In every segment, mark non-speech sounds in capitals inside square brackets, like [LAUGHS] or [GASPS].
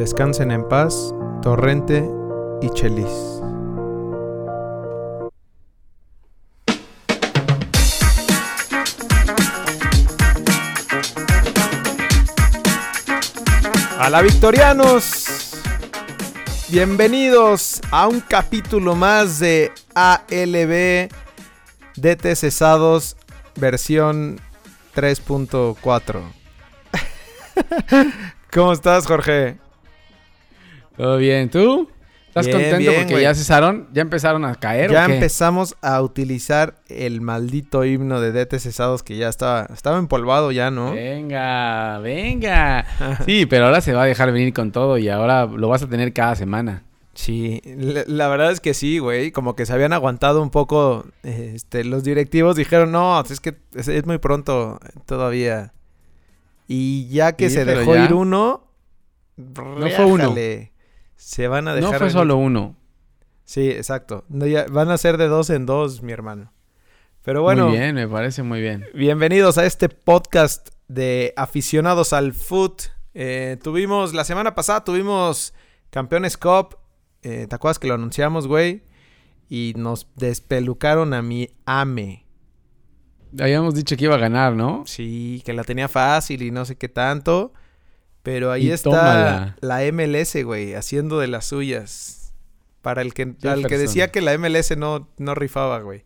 Descansen en paz, Torrente y Chelis. A la Victorianos. Bienvenidos a un capítulo más de ALB DT Cesados versión 3.4. [LAUGHS] ¿Cómo estás, Jorge? Todo bien, ¿tú? ¿Estás Bien, contento bien, porque ya cesaron? ¿Ya empezaron a caer Ya o qué? empezamos a utilizar el maldito himno de DT Cesados que ya estaba, estaba empolvado ya, ¿no? Venga, venga. [LAUGHS] Sí, pero ahora se va a dejar venir con todo y ahora lo vas a tener cada semana. Sí, la, la verdad es que sí, güey. Como que se habían aguantado un poco. Este, los directivos dijeron, no, es que es, es muy pronto todavía. Y ya que Sí, se dejó ya. ir uno, fue uno. Se van a dejar. No fue venir. solo uno. Sí, exacto. Van a ser de dos en dos, mi hermano. Pero bueno, Muy bien, me parece muy bien. bienvenidos a este podcast de aficionados al foot. Eh, tuvimos, la semana pasada tuvimos Campeones Cup. Eh, ¿Te acuerdas que lo anunciamos, güey? Y nos despelucaron a mi AME. Habíamos dicho que iba a ganar, ¿no? Sí, que la tenía fácil y no sé qué tanto. Pero ahí Y está tómala. la MLS, güey, haciendo de las suyas. Para el que, al que decía que la MLS no, no rifaba, güey.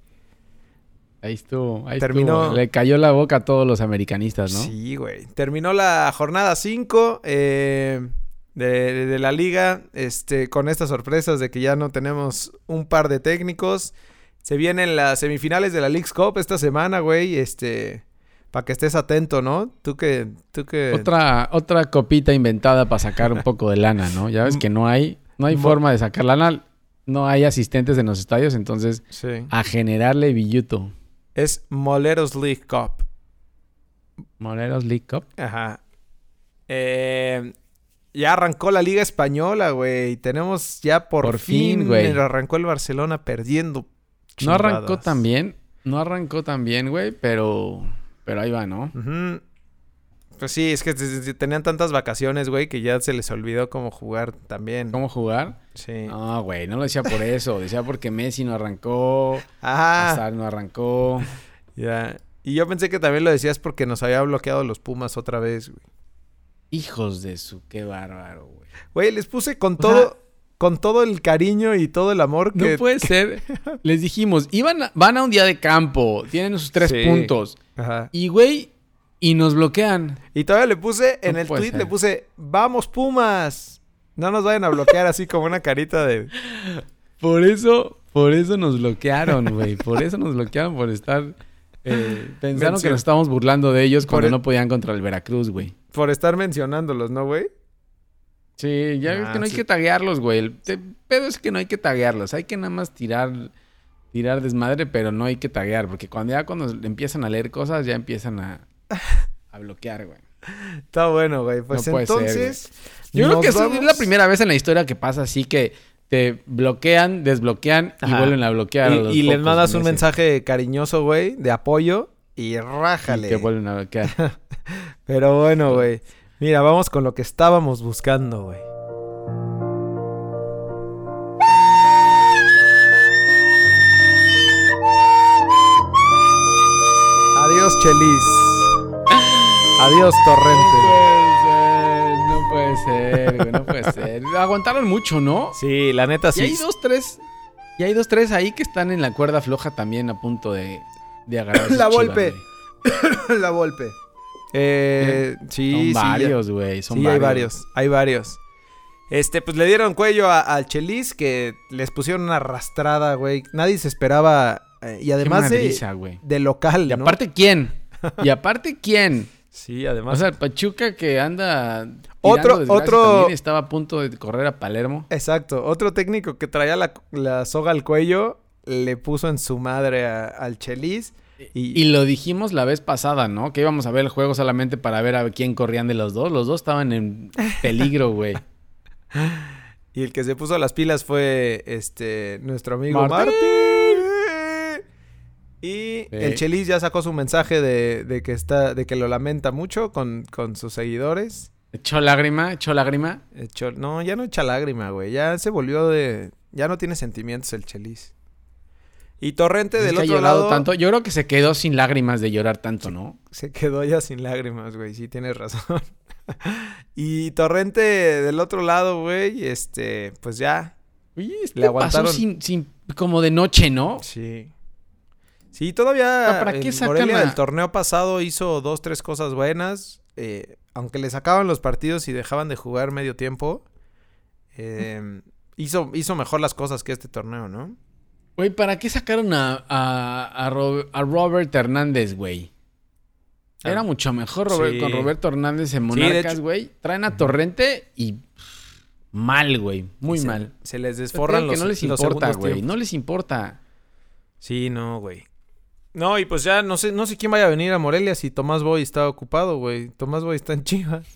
Ahí estuvo, ahí Terminó- estuvo. Le cayó la boca a todos los americanistas, ¿no? Sí, güey. Terminó la jornada 5 de, de- de la liga este, con estas sorpresas de que ya no tenemos un par de técnicos. Se vienen las semifinales de la League's Cup esta semana, güey. Este, para que estés atento, ¿no? Tú que... Tú que... Otra, otra copita inventada para sacar un poco de lana, ¿no? Ya ves que no hay, no hay forma de sacar lana. No hay asistentes en los estadios, entonces Sí. a generarle billuto. Es Moleros League Cup. Morelos League Cup. Ajá. Eh, ya arrancó la Liga Española, güey. Tenemos ya por, Por fin, güey. arrancó el Barcelona perdiendo. No arrancó tan bien. No arrancó tan bien, güey, pero. Pero ahí va, ¿no? Pues sí, es que tenían tantas vacaciones, güey, que ya se les olvidó cómo jugar también. ¿Cómo jugar? Sí. No, güey, no lo decía por eso. [LAUGHS] Decía porque Messi no arrancó. Ajá. Hazard no arrancó. [LAUGHS] Ya. Y yo pensé que también lo decías porque nos había bloqueado los Pumas otra vez, güey. Hijos de su, qué bárbaro, güey. Güey, les puse con O todo, sea- con todo el cariño y todo el amor No que. puede ser. [LAUGHS] Les dijimos, iban a- van a un día de campo, tienen sus tres Sí. puntos. Ajá. Y, güey, y nos bloquean. Y todavía le puse, en No el tweet ser. le puse, vamos Pumas. No nos vayan a bloquear así como una carita de... Por eso, por eso nos bloquearon, güey. Por eso nos bloquearon por estar. eh, pensaron que Mencio- nos estábamos burlando de ellos cuando el- no podían contra el Veracruz, güey. Por estar mencionándolos, ¿no, güey? Sí, ya ves Ah, que no hay que taguearlos, güey. El te- pedo es que no hay que taguearlos. Hay que nada más tirar, tirar desmadre, pero no hay que taguear. Porque cuando ya cuando empiezan a leer cosas, ya empiezan a, [LAUGHS] a bloquear, güey. Está bueno, güey. Pues No puede ser, entonces... Yo creo que vamos- es la primera vez en la historia que pasa así que te bloquean, desbloquean y vuelven a bloquear. a Y, los y les mandas un mensaje cariñoso, güey, de apoyo y y rájale. Que vuelven a bloquear. [LAUGHS] Pero bueno, güey. Mira, vamos con lo que estábamos buscando, güey. Adiós, Chelis. Adiós, Torrente. No puede ser, güey, no puede ser. [LAUGHS] Aguantaron mucho, ¿no? Sí, la neta Y hay sí. dos, tres. Y hay dos, tres ahí que están en la cuerda floja también a punto de, de agarrar. La güey. [COUGHS] la golpe. Eh, sí, Son varios, güey. Son sí, varios. hay varios, hay varios. Este, pues le dieron cuello al Chelis que les pusieron una arrastrada, güey. Nadie se esperaba. eh, y además de, madriza, güey. de local, Y ¿no? aparte, ¿quién? Y aparte, ¿quién? [LAUGHS] Sí, además. O sea, el Pachuca que anda. Otro- otro- estaba a punto de correr a Palermo. Exacto. Otro técnico que traía la, la soga al cuello le puso en su madre a- al Chelis. Y, Y lo dijimos la vez pasada, ¿no? Que íbamos a ver el juego solamente para ver a quién corrían de los dos. Los dos estaban en [LAUGHS] peligro, güey. y el que se puso las pilas fue este nuestro amigo Martín. Martín. Y Sí. el Chelis ya sacó su mensaje de, de que está, de que lo lamenta mucho con, con sus seguidores. ¿Echó lágrima? ¿Echó lágrima? Echó- no, ya no echa lágrima, güey. Ya se volvió de... Ya no tiene sentimientos el Chelis. Y Torrente Es del ha otro llorado lado tanto. Yo creo que se quedó sin lágrimas de llorar tanto, ¿no? se quedó ya sin lágrimas, güey. Sí, tienes razón. [LAUGHS] y Torrente del otro lado, güey, este, pues ya. Oye, este Le aguantaron. pasó sin, sin, como de noche, ¿no? Sí. Sí, todavía sea, ¿para qué el Morelia del torneo pasado hizo dos, tres cosas buenas. eh, aunque le sacaban los partidos y dejaban de jugar medio tiempo, eh, hizo, hizo mejor las cosas que este torneo, ¿no? Güey, ¿para qué sacaron a, a, a Ro- a Robert Hernández, güey? Era Ah, mucho mejor Robert- sí. con Roberto Hernández en Monarcas, güey. Traen a Torrente y mal, güey. Muy se, mal. Se les desforran los que no les los importa, güey. No les importa. Sí, no, güey. No, y pues ya no sé, no sé quién vaya a venir a Morelia si Tomás Boy está ocupado, güey. Tomás Boy está en Chivas.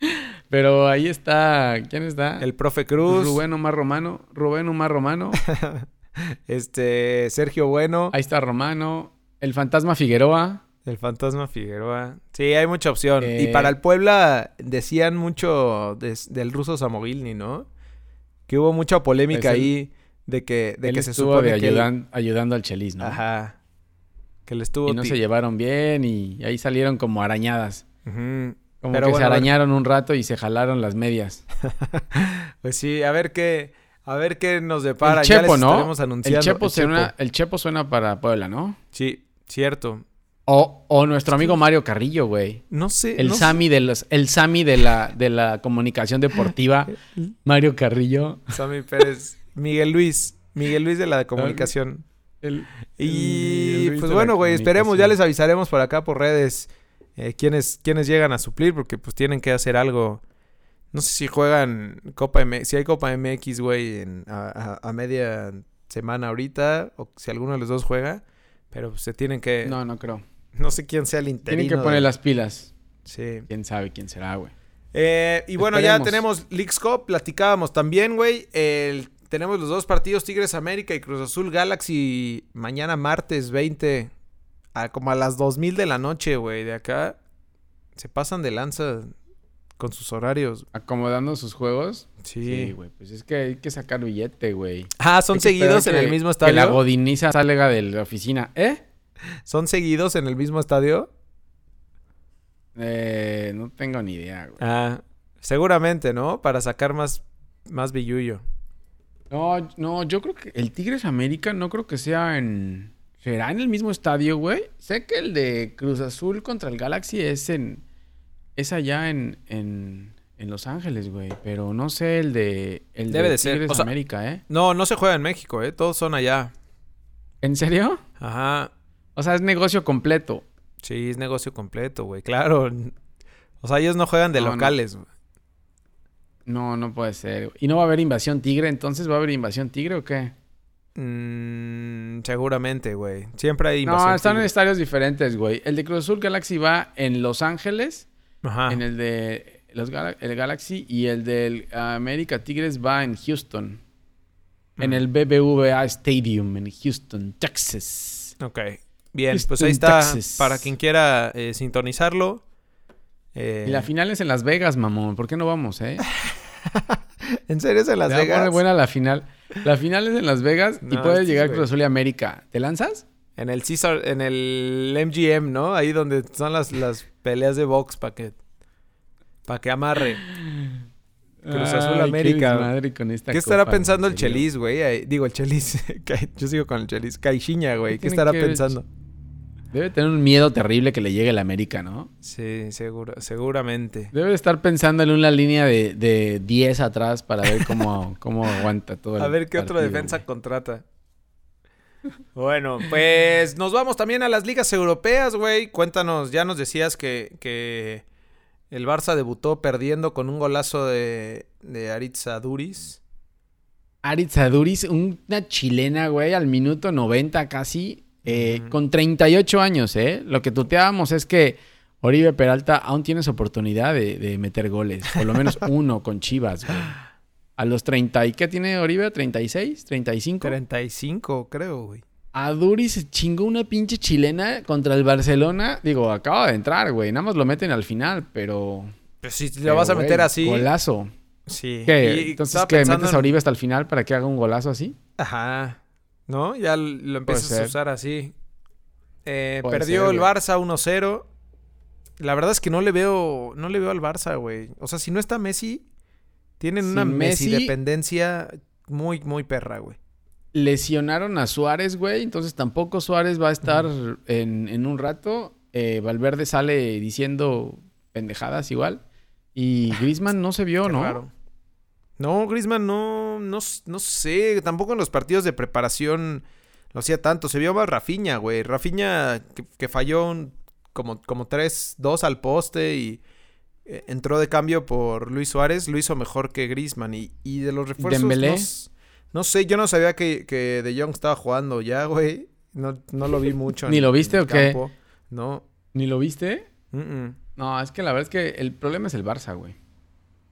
[LAUGHS] Pero ahí está. ¿Quién está? El profe Cruz, Rubén Omar Romano. Rubén Omar Romano. [LAUGHS] este Sergio Bueno, Ahí está Romano. El fantasma Figueroa. el fantasma Figueroa. Sí, hay mucha opción. Eh, Y para el Puebla decían mucho del ruso Samovilni, ¿no? Que hubo mucha polémica el- ahí de que, de él que se estuvo de que ayudando al Chelis, ¿no? Ajá. Que le estuvo Y no se llevaron bien y ahí salieron como arañadas. Como Pero que bueno, se arañaron un rato y se jalaron las medias. [LAUGHS] Pues sí, a ver qué, a ver qué nos depara. el Ya Chepo, les ¿no? estaremos anunciando. El Chepo, El suena, Chepo. el Chepo suena para Puebla, ¿no? Sí, cierto. O, o nuestro amigo Mario Carrillo, güey. No sé. El no. Sami de los, el Sami de la, de la comunicación deportiva, [LAUGHS] Mario Carrillo. Sammy Pérez. Miguel Luis. Miguel Luis de la comunicación. El- Y el pues bueno, güey, esperemos, ya les avisaremos por acá por redes eh, quiénes, quiénes llegan a suplir, porque pues tienen que hacer algo. No sé si juegan Copa MX, si hay Copa MX, güey, en- a, a- a media semana ahorita, o si alguno de los dos juega, pero se tienen que... No, No, no creo. sé quién sea el interino. Tienen que de- poner las pilas. Sí. Quién sabe quién será, güey. Eh, y bueno, ya tenemos Leagues Cup, platicábamos también, güey. el- Tenemos los dos partidos, Tigres América y Cruz Azul Galaxy, mañana martes 20, a como a las 2000 de la noche, güey. De acá se pasan de lanza con sus horarios. Acomodando sus juegos. Sí. Sí, güey. Pues es que hay que sacar billete, güey. ah, son seguidos en el mismo Que la estadio. godiniza salga de la oficina. ¿Eh? Son seguidos en el mismo estadio. Eh, no tengo ni idea, güey. Ah, seguramente, ¿no? Para sacar más, más billullo. No, no, yo creo que el Tigres América no creo que sea en... ¿Será en el mismo estadio, güey? Sé que el de Cruz Azul contra el Galaxy es en... Es allá en... en, en Los Ángeles, güey. Pero no sé el de... El Debe de de ser, Tigres o sea- América, ¿eh? No, no se juega en México, ¿eh? Todos son allá. ¿En serio? Ajá. O sea, es negocio completo. Sí, es negocio completo, güey. Claro. O sea, ellos no juegan de No, locales, güey. No, no puede ser. ¿Y no va a haber invasión tigre? ¿Entonces va a haber invasión tigre o qué? Mm, seguramente, güey. Siempre hay invasión. No, están en estadios diferentes, güey. El de Cruz Azul Galaxy va en Los Ángeles. Ajá. En el de los el Galaxy y el del América Tigres va en Houston. En el BBVA Stadium en Houston, Texas. Ok. Bien, pues ahí está. Texas. Para quien quiera eh, sintonizarlo. Eh, Y la final es en Las Vegas, mamón. ¿Por qué no vamos, eh? [LAUGHS] ¿En serio es en Las Vegas? buena la final. La final es en Las Vegas y puedes llegar. Cruz Azul y América. ¿Te lanzas? En el Caesar, en el MGM, ¿no? Ahí donde son las, las peleas de box para que, para que amarre. Cruz Azul, Ay, América. qué desmadre con esta ¿Qué estará copa, pensando el. Chelis, güey? Digo, el Chelis. [LAUGHS] Yo sigo con el Chelis. Caixinha, güey. ¿Qué estará que pensando? Debe tener un miedo terrible que le llegue el América, ¿no? Sí, seguro, seguramente. Debe de estar pensando en una línea de, de 10 atrás para ver cómo, [LAUGHS] cómo aguanta todo el A ver qué otro partido, defensa güey. contrata. Bueno, pues nos vamos también a las ligas europeas, güey. Cuéntanos, ya nos decías que, que el Barça debutó perdiendo con un golazo de, de Aritz Aduris. Aritz Aduriz, una chilena, güey, al minuto 90 casi, eh, Ujú. con 38 años, ¿eh? Lo que tuteábamos es que Oribe Peralta aún tienes oportunidad de, de meter goles, por lo menos [LAUGHS] uno con Chivas, güey. A los 30, ¿y qué tiene Oribe? ¿36? ¿35? 35, creo, güey. Aduriz se chingó una pinche chilena contra el Barcelona. Digo, acaba de entrar, güey. Nada más lo meten al final, pero Pues si lo vas a meter así. Golazo. Sí. ¿Qué? Entonces, ¿qué? ¿Metes a Oribe hasta el final para que haga un golazo así? Ajá. ¿No? Ya lo empiezas a usar así. Eh, perdió el Barça 1-0. La verdad es que no le veo. No le veo al Barça, güey. O sea, si no está Messi, tienen una Messi dependencia muy, muy perra, güey lesionaron a Suárez, güey. Entonces tampoco Suárez va a estar en, un rato. Eh, Valverde sale diciendo pendejadas igual. Y Grisman no se vio, ¿no? No, Grisman no, no, no sé. Tampoco en los partidos de preparación lo hacía tanto. Se vio más Rafiña, güey. Rafiña que, falló como, como 3-2 al poste y eh, entró de cambio por Luis Suárez. Lo hizo mejor que Grisman. Y, y de los refuerzos. No sé, yo no sabía que, que De Jong estaba jugando ya, güey. No, no lo vi [LAUGHS] mucho. ¿Ni lo viste o qué? No. ¿Ni lo viste? No, es que la verdad es que el problema es el Barça, güey.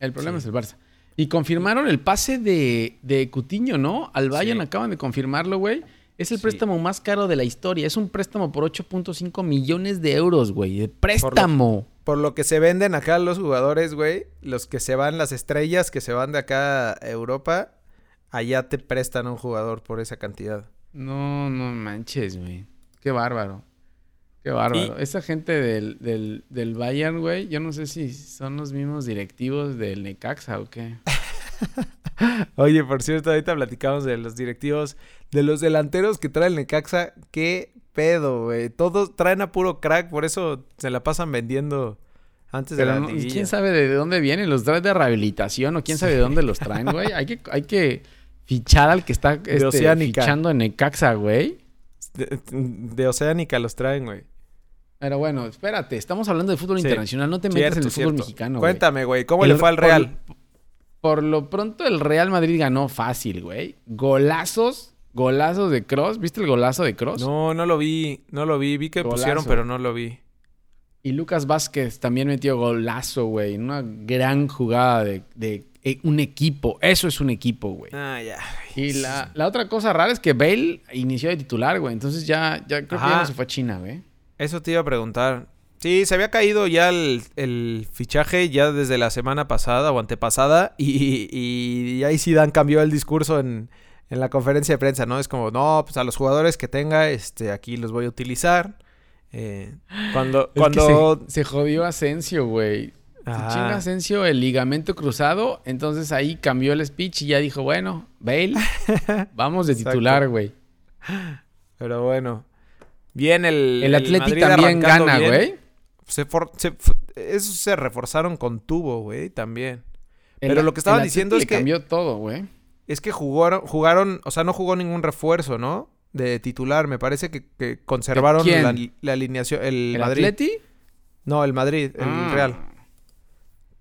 El problema es el Barça. Y confirmaron el pase de, de Cutiño, ¿no? Al Bayern acaban de confirmarlo, güey. Es el préstamo más caro de la historia. Es un préstamo por 8.5 millones de euros, güey. De préstamo. Por lo, que se venden acá los jugadores, güey. Los que se van, las estrellas que se van de acá a Europa allá te prestan a un jugador por esa cantidad. No, no manches, güey. Qué bárbaro. Qué bárbaro. Esa gente del, del, del Bayern, güey, yo no sé si son los mismos directivos del Necaxa o qué. [LAUGHS] Oye, por cierto, ahorita platicamos de los directivos, de los delanteros que trae el Necaxa. Qué pedo, güey. Todos traen a puro crack, por eso se la pasan vendiendo antes de la ¿Quién sabe de dónde vienen? ¿Los traen de rehabilitación o quién sabe de dónde los traen, [LAUGHS] güey? Hay que, hay que fichar al que está este, fichando en Necaxa, güey. De, Oceánica los traen, güey. Pero bueno, espérate, estamos hablando de fútbol internacional, no te metas en el fútbol mexicano. Cuéntame, güey, ¿cómo le fue al Real? Por, lo pronto el Real Madrid ganó fácil, güey. Golazos, golazos de Cross. ¿Viste el golazo de Cross? No, no lo vi, no lo vi. Vi que pusieron, pero no lo vi. Y Lucas Vázquez también metió golazo, güey. Una gran jugada de, de eh, un equipo. Eso es un equipo, güey. Ah, ya. Y la, otra cosa rara es que Bale inició de titular, güey. Entonces ya, ya creo que ya no se fue a China, güey. Eso te iba a preguntar. Sí, se había caído ya el, fichaje ya desde la semana pasada o antepasada. Y, y, ahí sí dan cambió el discurso en, en, la conferencia de prensa, ¿no? Es como, no, pues a los jugadores que tenga, este, aquí los voy a utilizar. Eh, [GASPS] cuando cuando... se, se, jodió Asensio, güey. Chinga Asensio el ligamento cruzado, entonces ahí cambió el speech y ya dijo, bueno, Bale, [LAUGHS] vamos de titular, güey. Pero bueno. Bien el El, Atlético también gana, güey. Se, eso se reforzaron con tubo, güey, también. Pero lo que estaba diciendo es que cambió todo, güey. Es que jugaron, jugaron, o sea, no jugó ningún refuerzo, ¿no? De titular, me parece que, conservaron la, alineación el, Madrid. Atleti? No, el Madrid, el ah. Real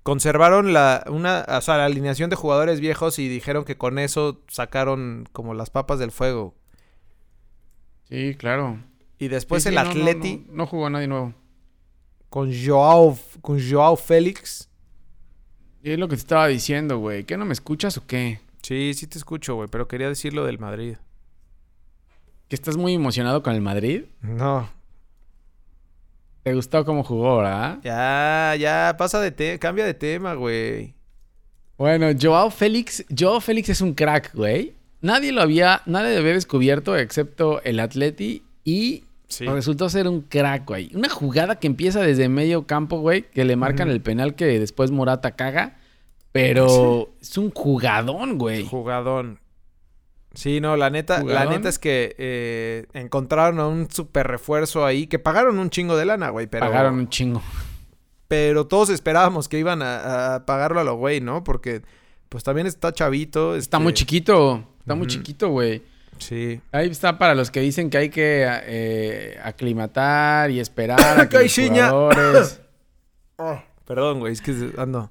conservaron la, una, o sea, la alineación de jugadores viejos y dijeron que con eso sacaron como las papas del fuego. Sí, claro. Y después el Atleti. No, jugó nadie nuevo. Con Joao, con Joao Félix. Y es lo que te estaba diciendo, güey. ¿Qué no me escuchas o qué? Sí, sí te escucho, güey, pero quería decir lo del Madrid. ¿Que estás muy emocionado con el Madrid? No, ¿Te gustó cómo jugó, verdad? Ya, ya, pasa de tema, cambia de tema, güey. Bueno, Joao Félix, Joao Félix es un crack, güey. Nadie lo había, nadie lo había descubierto excepto el Atleti y resultó ser un crack, güey. Una jugada que empieza desde medio campo, güey, que le marcan el penal que después Morata caga, pero es un jugadón, güey. Jugadón. Sí, no, la neta, la neta es que eh, encontraron a un super refuerzo ahí, que pagaron un chingo de lana, güey, pero... Pagaron un chingo. Pero todos esperábamos que iban a, pagarlo a lo güey, ¿no? Porque, pues también está chavito. Está muy este chiquito, está muy chiquito, güey. Sí. Ahí está para los que dicen que hay que eh, aclimatar y esperar a [LAUGHS] que los jugadores... oh, [LAUGHS] perdón, güey, es que ando...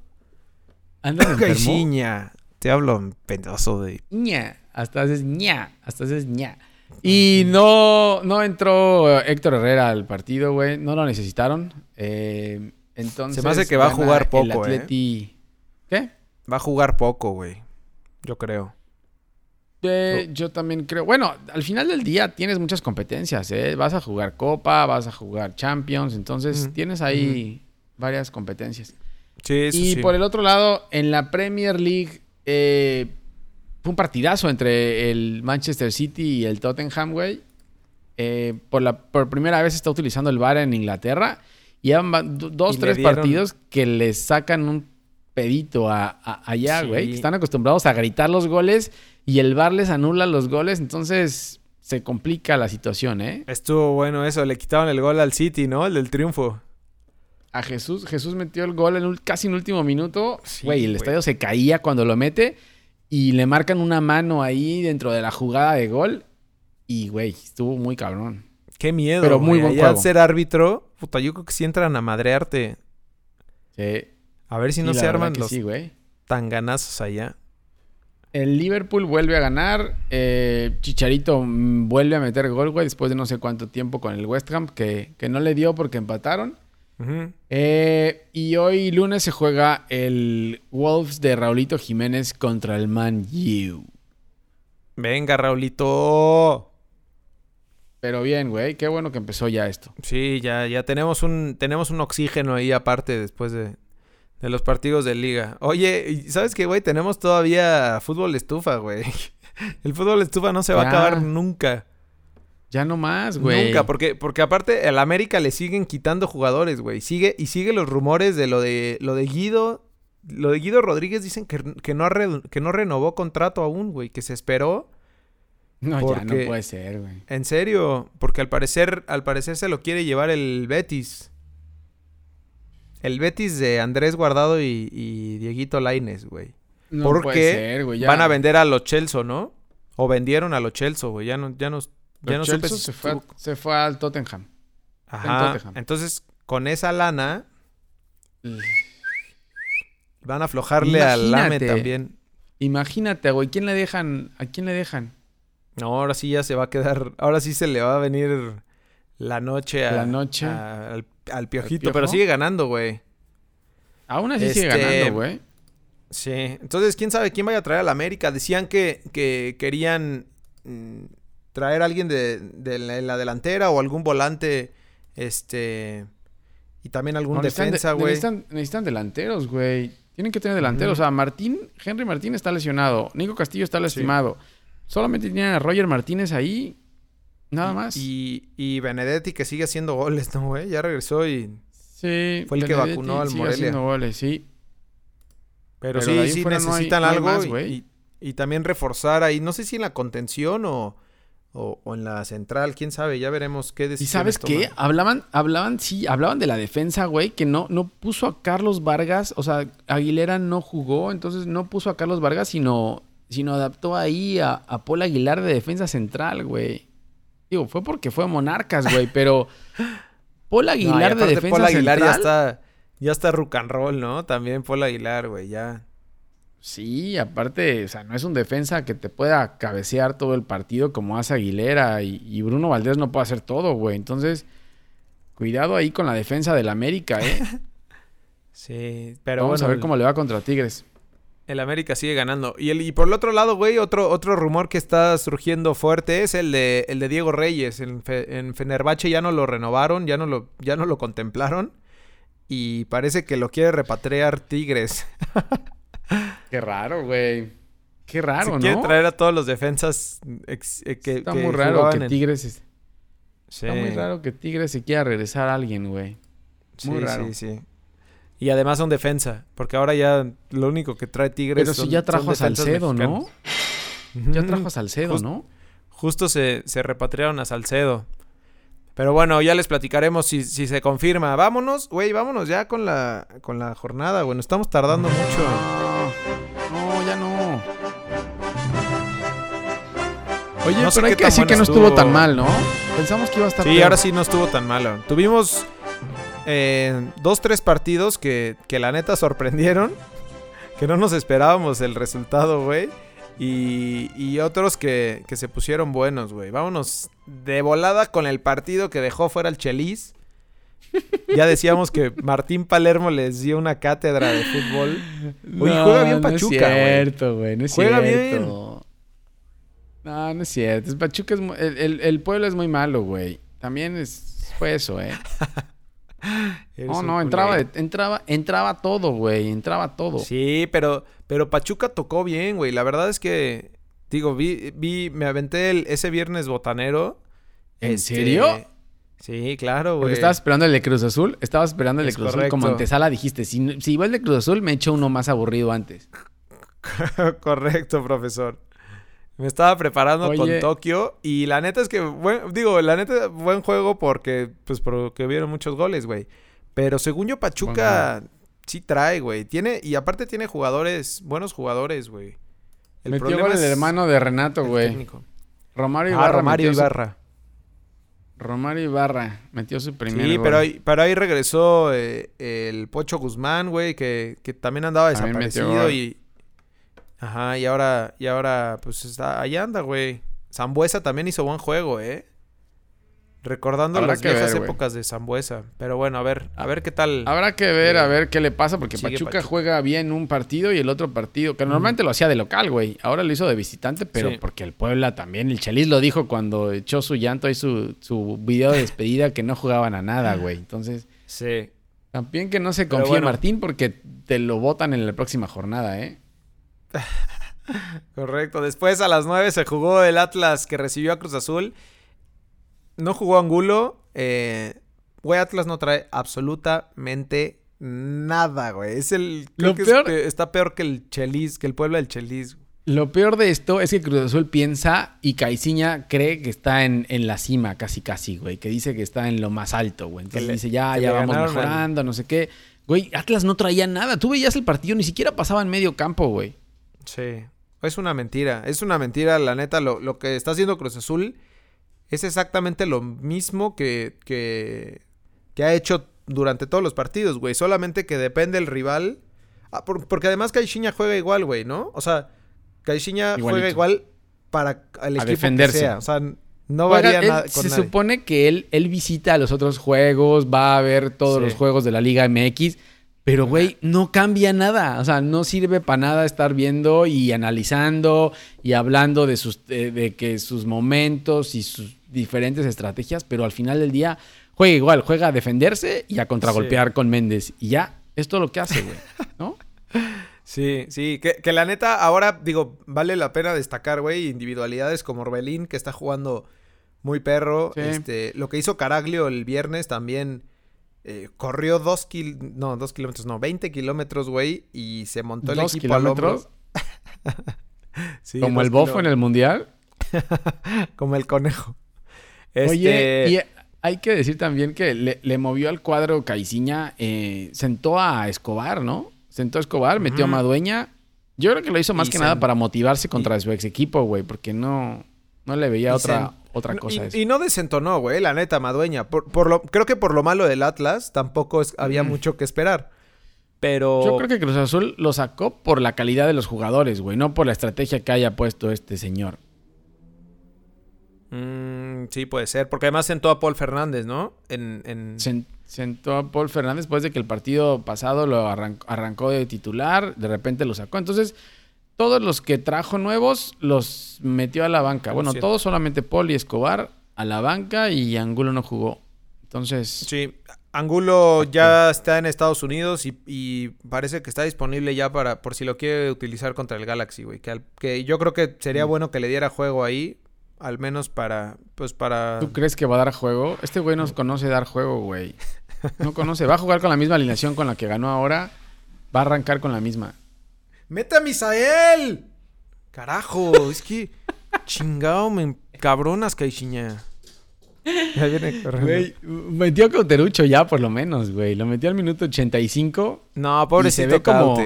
¿Anda enfermo? Te hablo en pedazo de... Ña. Hasta haces ña. Hasta haces ña. Y no, no entró Héctor Herrera al partido, güey. No lo necesitaron. Eh, entonces. Se me hace que va a jugar poco, ¿eh? ¿Qué? Va a jugar poco, güey. Yo creo. Eh, yo también creo. Bueno, al final del día tienes muchas competencias, ¿eh? Vas a jugar Copa, vas a jugar Champions, entonces tienes ahí varias competencias. Sí, y por el otro lado, en la Premier League, eh, fue un partidazo entre el Manchester City y el Tottenham, güey. Eh, por, la, por primera vez está utilizando el VAR en Inglaterra. Y dos, tres partidos que le sacan un pedito a, allá, güey. Están acostumbrados a gritar los goles y el VAR les anula los goles. Entonces se complica la situación, ¿eh? Estuvo bueno eso. Le quitaron el gol al City, ¿no? El del triunfo. A Jesús, Jesús metió el gol en casi en último minuto. Güey, el estadio se caía cuando lo mete y le marcan una mano ahí dentro de la jugada de gol. Y, güey, estuvo muy cabrón. Qué miedo. Pero muy buen al ser árbitro, puta, yo creo que sí entran a madrearte. Sí. A ver si no se arman los sí, tanganazos allá. El Liverpool vuelve a ganar. Eh, Chicharito vuelve a meter gol, güey, después de no sé cuánto tiempo con el West Ham, que, que no le dio porque empataron. Eh, y hoy lunes se juega el Wolves de Raulito Jiménez contra el Man U. Venga, Raulito. Pero bien, güey, qué bueno que empezó ya esto. Sí, ya, ya tenemos un, tenemos un oxígeno ahí aparte después de, de los partidos de liga. Oye, ¿sabes qué, güey? Tenemos todavía fútbol estufa, güey. [LAUGHS] El fútbol estufa no se va a acabar nunca. Ya no más, güey. Nunca, porque, porque aparte al América le siguen quitando jugadores, güey. Sigue, y sigue los rumores de lo de lo de Guido. Lo de Guido Rodríguez dicen que, no, que no renovó contrato aún, güey. Que se esperó. No, ya no puede ser, güey. En serio, porque al parecer, al parecer se lo quiere llevar el Betis. El Betis de Andrés Guardado y, Dieguito Laines, güey. No porque puede ser, güey. Van a vender a los Chelsea, ¿no? O vendieron a los Chelsea, güey. Ya no, ya no, ya no se, fue se fue al Tottenham. Ajá. Entonces, con esa lana. Van a aflojarle al Lame también. Imagínate, güey. ¿Quién le dejan? ¿A quién le dejan? No, ahora sí ya se va a quedar. Ahora sí se le va a venir la noche, a, la noche. al, piojito. Pero sigue ganando, güey. Aún así sigue este, ganando, güey. Sí. Entonces, quién sabe quién vaya a traer a la América. Decían que, que querían. Mm, traer a alguien de, la, delantera o algún volante, este, y también algún defensa, güey. necesitan, delanteros, güey. Tienen que tener delanteros. O sea, Martín, Henry Martín está lesionado. Nico Castillo está lastimado. Solamente tienen a Roger Martínez ahí. Nada más. Y, y Benedetti que sigue haciendo goles, ¿no, güey? Ya regresó y... Sí. Fue el que vacunó al Morelia. haciendo goles, sí. Pero, sí, sí necesitan algo. y, y, también reforzar ahí. No sé si en la contención o o, en la central, quién sabe, ya veremos qué decisiones ¿Y sabes qué? Hablaban, hablaban, sí, hablaban de la defensa, güey, que no, no puso a Carlos Vargas, o sea, Aguilera no jugó, entonces no puso a Carlos Vargas, sino, sino adaptó ahí a, a Paul Aguilar de defensa central, güey. Digo, fue porque fue Monarcas, güey, [LAUGHS] pero Paul Aguilar de defensa Paul Aguilar ya está, ya está rock and roll, ¿no? También Paul Aguilar, güey, ya. Sí, aparte, o sea, no es un defensa que te pueda cabecear todo el partido como hace Aguilera y, Bruno Valdés no puede hacer todo, güey. Entonces, cuidado ahí con la defensa del América, ¿eh? [LAUGHS] sí, pero Vamos a ver cómo le va contra Tigres. El América sigue ganando. Y, el, y por el otro lado, güey, otro, otro rumor que está surgiendo fuerte es el de, el de Diego Reyes. En, en Fenerbahce ya no lo renovaron, ya no lo, ya no lo contemplaron. Y parece que lo quiere repatriar Tigres. [LAUGHS] Qué raro, güey. Qué raro, ¿no? Quiere traer a todos los defensas eh, que Está muy raro que Tigres... Está muy raro que Tigres se quiera regresar a alguien, güey. Muy raro. Sí, sí. Y además son defensa, porque ahora ya lo único que trae Tigres Pero si ya trajo a Salcedo, ¿no? Ya trajo a Salcedo, ¿no? Justo se, se repatriaron a Salcedo. Pero bueno, ya les platicaremos si, si se confirma. Vámonos, güey, vámonos ya con la, con la jornada, güey. estamos tardando mucho. Oye, no pero hay que decir que no estuvo tan mal, ¿no? Pensamos que iba a estar Sí, ahora sí no estuvo tan malo. Tuvimos eh, dos, tres partidos que, que la neta sorprendieron. [LAUGHS] Que no nos esperábamos el resultado, güey. Y, otros que, se pusieron buenos, güey. Vámonos de volada con el partido que dejó fuera el Chelis. [LAUGHS] Ya decíamos que Martín Palermo les dio una cátedra de fútbol. Oye, juega bien Pachuca, güey. No es cierto, güey. No es juega bien. No, no es cierto. Pachuca es el, el, pueblo es muy malo, güey. También es, fue eso, ¿eh? [LAUGHS] no, no, entraba, entraba, entraba todo, güey. Entraba todo. Sí, pero, pero Pachuca tocó bien, güey. La verdad es que, digo, vi, vi, me aventé el, ese viernes botanero. ¿En este, serio? Sí, claro, güey. Porque estabas esperando el de Cruz Azul. Estabas esperando el de Cruz Azul como antesala. Dijiste, si, si iba el de Cruz Azul, me echo uno más aburrido antes. [LAUGHS] correcto, profesor. Me estaba preparando con Tokio y la neta es que, digo, la neta, buen juego porque, pues, porque vieron muchos goles, güey. Pero según yo, Pachuca sí trae, güey. Tiene, y aparte tiene jugadores, buenos jugadores, güey. El metió con el hermano de Renato, güey. Romario ah, Ibarra. Romario Ibarra. Romario Ibarra metió su primer Sí, pero ahí, pero ahí regresó eh, el Pocho Guzmán, güey, que, que también andaba desaparecido y Ajá, y ahora, y ahora, pues está, ahí anda, güey. Zambuesa también hizo buen juego, ¿eh? Recordando las viejas épocas de Zambuesa. Pero bueno, a ver, a ver qué tal. Habrá que ver, a ver qué le pasa, porque Pachuca, juega bien un partido y el otro partido, que normalmente lo hacía de local, güey. Ahora lo hizo de visitante, pero porque el Puebla también, el Chelis lo dijo cuando echó su llanto y su, su video de despedida que no jugaban a nada, güey. [LAUGHS] Entonces. Sí. También que no se confíe Martín porque te lo votan en la próxima jornada, ¿eh? [LAUGHS] Correcto. Después a las 9 se jugó el Atlas que recibió a Cruz Azul. No jugó Angulo. Eh, güey, Atlas no trae absolutamente nada, güey. Es el. Creo que, está peor que el Chelis, que el pueblo del Chelis. Lo peor de esto es que Cruz Azul piensa y Caiciña cree que está en, la cima, casi, casi, güey. Que dice que está en lo más alto, güey. Entonces dice, ya, ya vamos mejorando, no sé qué. Güey, Atlas no traía nada. Tú veías el partido, ni siquiera pasaba en medio campo, güey. Sí. Es una mentira. Es una mentira, la neta. Lo, lo que está haciendo Cruz Azul es exactamente lo mismo que, que, que ha hecho durante todos los partidos, güey. Solamente que depende el rival. Ah, porque además Caixinha juega igual, güey, ¿no? O sea, Caixinha juega igual para el equipo defenderse. que sea. O sea, no varía nada con Se supone que él, él visita los otros juegos, va a ver todos los juegos de la Liga MX pero, güey, no cambia nada. O sea, no sirve para nada estar viendo y analizando y hablando de, sus, de, que sus momentos y sus diferentes estrategias, pero al final del día juega igual, juega a defenderse y a contragolpear con Méndez. Y ya, es todo lo que hace, güey, ¿no? [LAUGHS] Sí, sí, que, que, la neta, ahora digo, vale la pena destacar, güey, individualidades como Orbelín, que está jugando muy perro. Este, lo que hizo Caraglio el viernes también eh, corrió dos kilómetros, no, dos kilómetros, no, 20 kilómetros, güey, y se montó el equipo kilómetros? [LAUGHS] ¿Como el bofo en el mundial? [LAUGHS] Como el conejo. Oye, este y hay que decir también que le, movió al cuadro Caiciña, eh, sentó a Escobar, ¿no? Sentó a Escobar, metió a Madueña. Yo creo que lo hizo más que nada para motivarse contra su ex equipo, güey, porque no, no le veía otra, otra cosa. Y, y, no desentonó, güey, la neta, Madueña. Por, lo, creo que por lo malo del Atlas tampoco había mm. mucho que esperar. Pero. Yo creo que Cruz Azul lo sacó por la calidad de los jugadores, güey, no por la estrategia que haya puesto este señor. Mm, sí, puede ser. Porque además sentó a Paul Fernández, ¿no? En, Sentó a Paul Fernández después de que el partido pasado lo arrancó de titular, de repente lo sacó. Entonces, todos los que trajo nuevos los metió a la banca. Bueno, todos solamente Paul y Escobar a la banca y Angulo no jugó. Entonces. Sí, Angulo ya está en Estados Unidos y, parece que está disponible ya para por si lo quiere utilizar contra el Galaxy, güey. Que, que yo creo que sería mm. bueno que le diera juego ahí, al menos para, pues para. ¿Tú crees que va a dar juego? Este güey nos conoce dar juego, güey. [LAUGHS] No conoce. Va a jugar con la misma alineación con la que ganó ahora. Va a arrancar con la misma. ¡Mete a Misael! Carajo, es que chingado, me cabronas, Caixinha. Ya viene corriendo. metió a Cauterucho ya, por lo menos, güey. Lo metió al minuto 85. No, pobrecito se ve como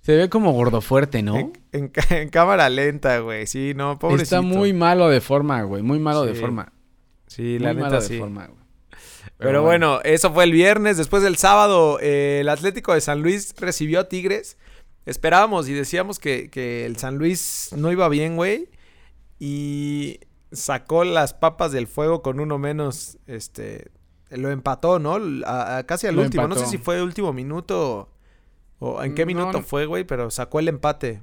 Se ve como gordo fuerte, ¿no? En, cámara lenta, güey. Sí, no, pobrecito. Está muy malo de forma, güey. Muy malo de forma. Sí, la neta sí. De forma, güey. Pero, bueno. eso fue el viernes. Después del sábado, eh, el Atlético de San Luis recibió a Tigres. Esperábamos y decíamos que, el San Luis no iba bien, güey. Y sacó las papas del fuego con uno menos. Este. Lo empató, ¿no? casi al último. No sé si fue el último minuto o en qué minuto fue, güey, pero sacó el empate.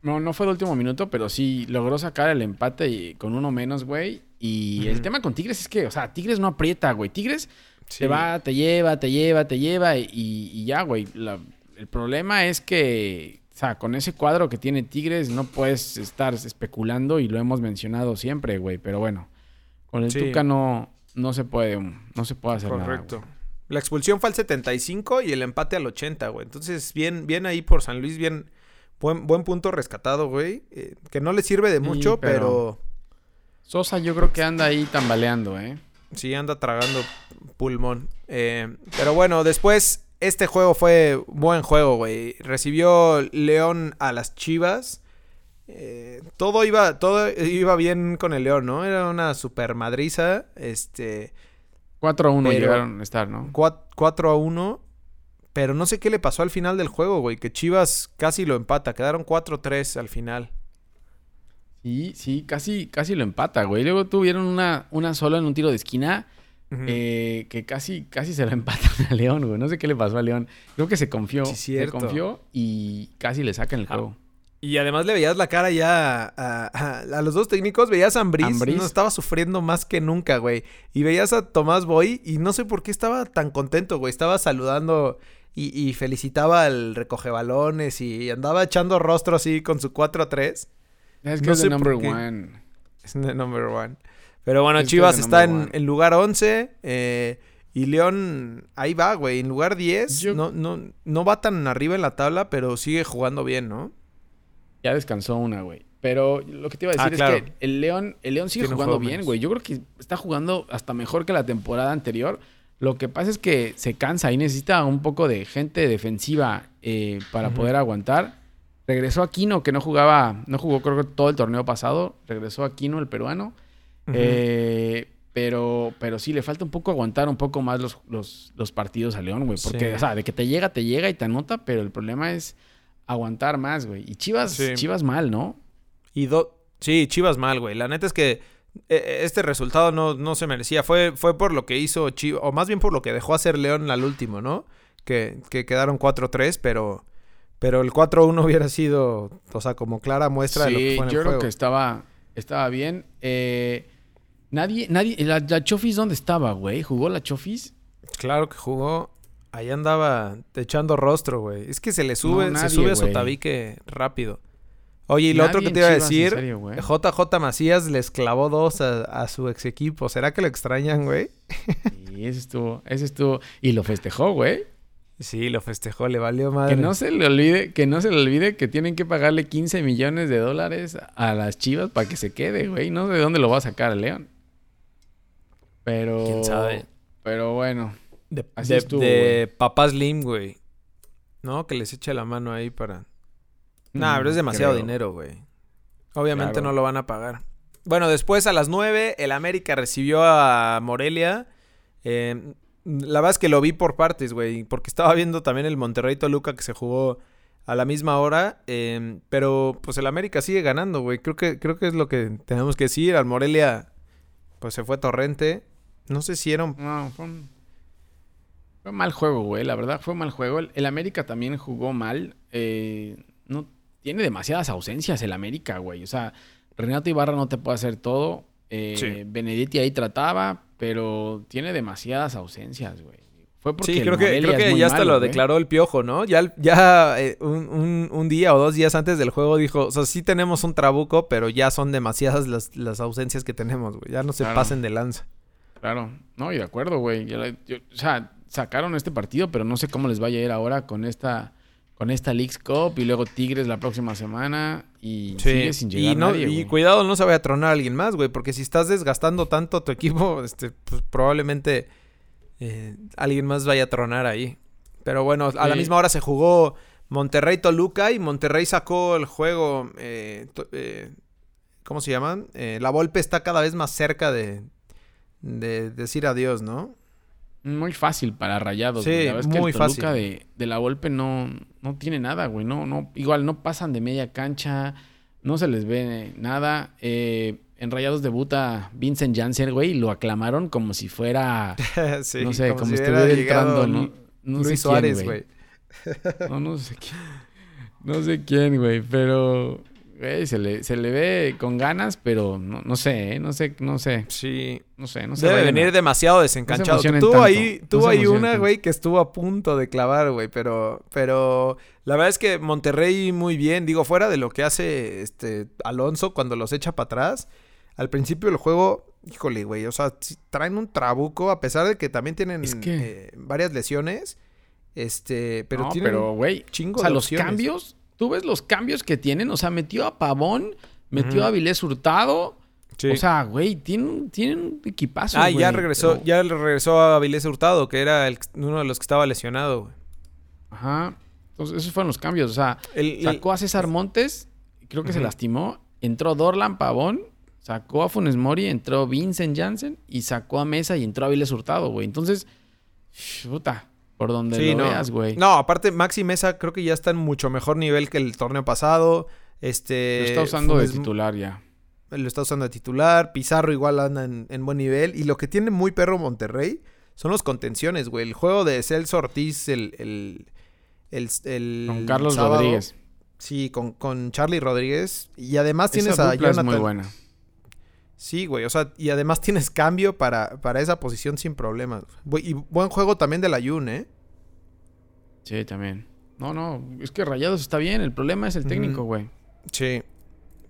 No, no fue el último minuto, pero sí logró sacar el empate y con uno menos, güey. Y el tema con Tigres es que, o sea, Tigres no aprieta, güey. Tigres Te va, te lleva, te lleva, te lleva y, y ya, güey. El problema es que, o sea, con ese cuadro que tiene Tigres no puedes estar especulando y lo hemos mencionado siempre, güey. Pero bueno, con el Tuca no, no se puede, no se puede hacer nada. Correcto. La expulsión fue al 75 y el empate al 80, güey. Entonces, bien, bien ahí por San Luis, bien, buen, buen punto rescatado, güey. Eh, que no le sirve de mucho, pero... Sosa yo creo que anda ahí tambaleando, ¿eh? Sí, anda tragando pulmón. Eh, pero bueno, después este juego fue buen juego, güey. Recibió León a las Chivas. Eh, todo iba todo iba bien con el León, ¿no? Era una super madriza, este 4 a 1 llegaron a estar, ¿no? 4 a 1. Pero no sé qué le pasó al final del juego, güey. Que Chivas casi lo empata. Quedaron 4-3 al final. Sí, sí, casi, casi lo empata, güey. Luego tuvieron una, una sola en un tiro de esquina. Eh, que casi, casi se lo [LAUGHS] empatan a León, güey. No sé qué le pasó a León. Creo que se confió. se confió y casi le sacan el ah, juego. Y además le veías la cara ya a, los dos técnicos, veías a Ambris, no estaba sufriendo más que nunca, güey. Y veías a Tomás Boy y no sé por qué estaba tan contento, güey. Estaba saludando y, felicitaba al recoge balones y andaba echando rostro así con su 4-3. Es que es el number one. Es el number one. Pero bueno, Chivas está en, el lugar 11. Eh, y León, ahí va, güey. En lugar 10. No, no, no va tan arriba en la tabla, pero sigue jugando bien, ¿no? Ya descansó una, güey. Pero lo que te iba a decir ah, es que el León, el León sigue jugando bien, güey. Yo creo que está jugando hasta mejor que la temporada anterior. Lo que pasa es que se cansa y necesita un poco de gente defensiva eh, para poder aguantar. Regresó Aquino, que no jugaba, no jugó creo que todo el torneo pasado. Regresó Aquino, el peruano. Eh, pero, pero sí, le falta un poco aguantar un poco más los, los, los partidos a León, güey. Porque, o sea, de que te llega, te llega y te anota, pero el problema es aguantar más, güey. Y Chivas, Chivas mal, ¿no? Y do sí, Chivas mal, güey. La neta es que eh, este resultado no, no se merecía. Fue, fue por lo que hizo Chivas, o más bien por lo que dejó hacer León al último, ¿no? Que, que quedaron 4-3, pero, pero el 4-1 [LAUGHS] hubiera sido, o sea, como clara muestra de lo que fue en yo creo que estaba, estaba bien. Eh, nadie, nadie, la, la Chofis, ¿dónde estaba, güey? ¿Jugó la Chofis? Claro que jugó. Ahí andaba echando rostro, güey. Es que se le sube, se sube a su tabique rápido. Oye, y lo otro que te iba a decir, JJ Macías les clavó dos a, su ex equipo. ¿Será que lo extrañan, güey? Sí, ese estuvo, ese estuvo. Y lo festejó, güey. Sí, lo festejó, le valió madre. Que no se le olvide, que no se le olvide que tienen que pagarle 15 millones de dólares a las chivas para que se quede, güey. No sé de dónde lo va a sacar el León. Pero. ¿Quién sabe? Pero bueno. De, de, Papá Slim, güey. ¿No? Que les eche la mano ahí para. Nah, pero es mm, demasiado dinero, güey. Obviamente no lo van a pagar. Bueno, después a las 9, el América recibió a Morelia. Eh, la verdad es que lo vi por partes, güey. Porque estaba viendo también el Monterrey Toluca que se jugó a la misma hora. Eh, pero pues el América sigue ganando, güey. Creo que, creo que es lo que tenemos que decir. Al Morelia, pues se fue torrente. No sé si era un... No, fue un fue mal juego, güey. La verdad, fue mal juego. El, América también jugó mal. Eh, no tiene demasiadas ausencias el América, güey. O sea, Renato Ibarra no te puede hacer todo. Eh, Benedetti ahí trataba, pero tiene demasiadas ausencias, güey. Fue porque sí, creo que, creo que ya hasta lo declaró el piojo, ¿no? Ya, ya eh, un, día o dos días antes del juego dijo, o sea, sí tenemos un trabuco, pero ya son demasiadas las, ausencias que tenemos, güey. Ya no se pasen de lanza. Claro, no, y de acuerdo, güey. o sea, sacaron este partido, pero no sé cómo les vaya a ir ahora con esta con esta Leagues Cup y luego Tigres la próxima semana y sigue sin llegar y Y cuidado, no se vaya a tronar a alguien más, güey, porque si estás desgastando tanto tu equipo, [LAUGHS] este, pues probablemente eh, alguien más vaya a tronar ahí. Pero bueno, a la misma hora se jugó Monterrey Toluca y Monterrey sacó el juego. Eh, eh, ¿Cómo se llaman? la Volpe está cada vez más cerca de, de decir adiós, ¿no? Muy fácil para rayados. Sí, la muy fácil. De, de la golpe no, no tiene nada, güey. No, no, igual no pasan de media cancha, no se les ve nada. Eh, en Rayados debuta Vincent Janssen, güey, y lo aclamaron como si fuera. [LAUGHS] no sé, como, si, estuviera entrando, ¿no? no Luis Suárez, güey. [LAUGHS] no, no sé quién. No sé quién, güey, pero. Güey, se le, se le ve con ganas, pero no, no sé, ¿eh? no sé, no sé. Sí. No sé, no sé. Debe venir demasiado desencanchado. tuvo ahí, tuvo ahí una, güey, que estuvo a punto de clavar, güey. Pero, pero la verdad es que Monterrey muy bien. Digo, fuera de lo que hace este Alonso cuando los echa para atrás. Al principio del juego, híjole, güey. O sea, traen un trabuco, a pesar de que también tienen Es que- eh, varias lesiones. Este, pero no, tienen pero, güey, chingo o sea, de los cambios, tú ves los cambios que tienen, o sea, metió a Pavón, metió a Vilés Hurtado, Sí. o sea, güey, tienen, tienen un equipazo, ah, ya regresó, pero- ya regresó a Avilés Hurtado, que era el- uno de los que estaba lesionado, güey. Ajá, entonces esos fueron los cambios, o sea, El- el- sacó a César Montes, creo que se lastimó, entró Dorlan Pavón, sacó a Funes Mori, entró Vincent Janssen y sacó a Mesa y entró a Vilés Hurtado, güey, entonces, puta, por donde Sí, lo no. veas, güey. No, aparte Maxi Mesa creo que ya está en mucho mejor nivel que el torneo pasado. Este Lo está usando de titular ya. Lo está usando de titular. Pizarro igual anda en, en buen nivel. Y lo que tiene muy perro Monterrey son los contenciones, güey. El juego de Celso Ortiz, el. el, el, el Con Carlos sábado. Rodríguez. Sí, con, con Charlie Rodríguez. Y además tienes a dupla es Jonathan. muy buena. Sí, güey. O sea, y además tienes cambio para, para esa posición sin problemas. Y buen juego también de la Jun, ¿eh? Sí, también. No, no, es que Rayados está bien, el problema es el técnico, güey. Sí.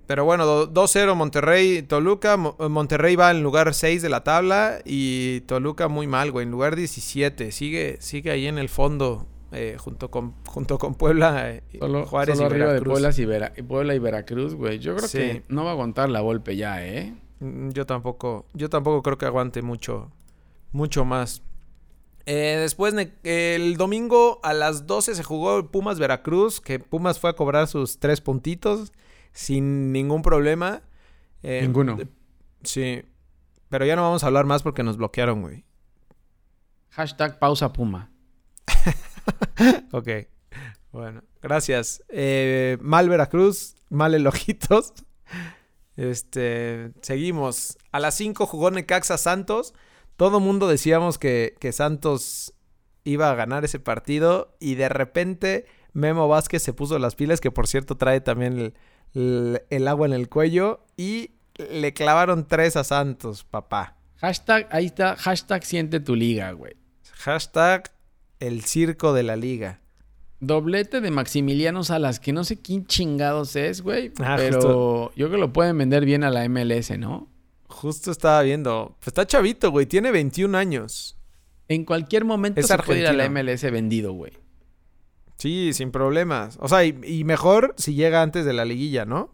Pero bueno, do- 2-0 Monterrey, Toluca. Mo- Monterrey va en lugar 6 de la tabla y Toluca muy mal, güey, en lugar 17. Sigue, sigue ahí en el fondo eh, junto, con, junto con Puebla, eh, Solo, Juárez solo y arriba de Veracruz. Puebla y, Vera- y Puebla y Veracruz, güey. Yo creo Sí. que no va a aguantar la golpe ya, ¿eh? Mm, Yo tampoco, yo tampoco creo que aguante mucho, mucho más. Eh, después, el domingo a las 12 se jugó Pumas Veracruz, que Pumas fue a cobrar sus tres puntitos sin ningún problema. Eh, Ninguno. Sí. Pero ya no vamos a hablar más porque nos bloquearon, güey. Hashtag pausa Puma. [LAUGHS] Ok. Bueno, gracias. Eh, mal Veracruz, mal el Ojitos. Este, seguimos. A las 5 jugó Necaxa Santos. Todo mundo decíamos que, que Santos iba a ganar ese partido y de repente Memo Vázquez se puso las pilas, que por cierto trae también el, el- el agua en el cuello y le clavaron tres a Santos, papá. Hashtag, ahí está, hashtag siente tu liga, güey. Hashtag el circo de la liga. Doblete de Maximiliano Salas, que no sé quién chingados es, güey. Ah, pero justo. yo creo que lo pueden vender bien a la MLS, ¿no? Justo estaba viendo. Pues está chavito, güey. Tiene 21 años. En cualquier momento Es se puede ir a la. MLS vendido, güey. Sí, sin problemas. O sea, y, y mejor si llega antes de la liguilla, ¿no?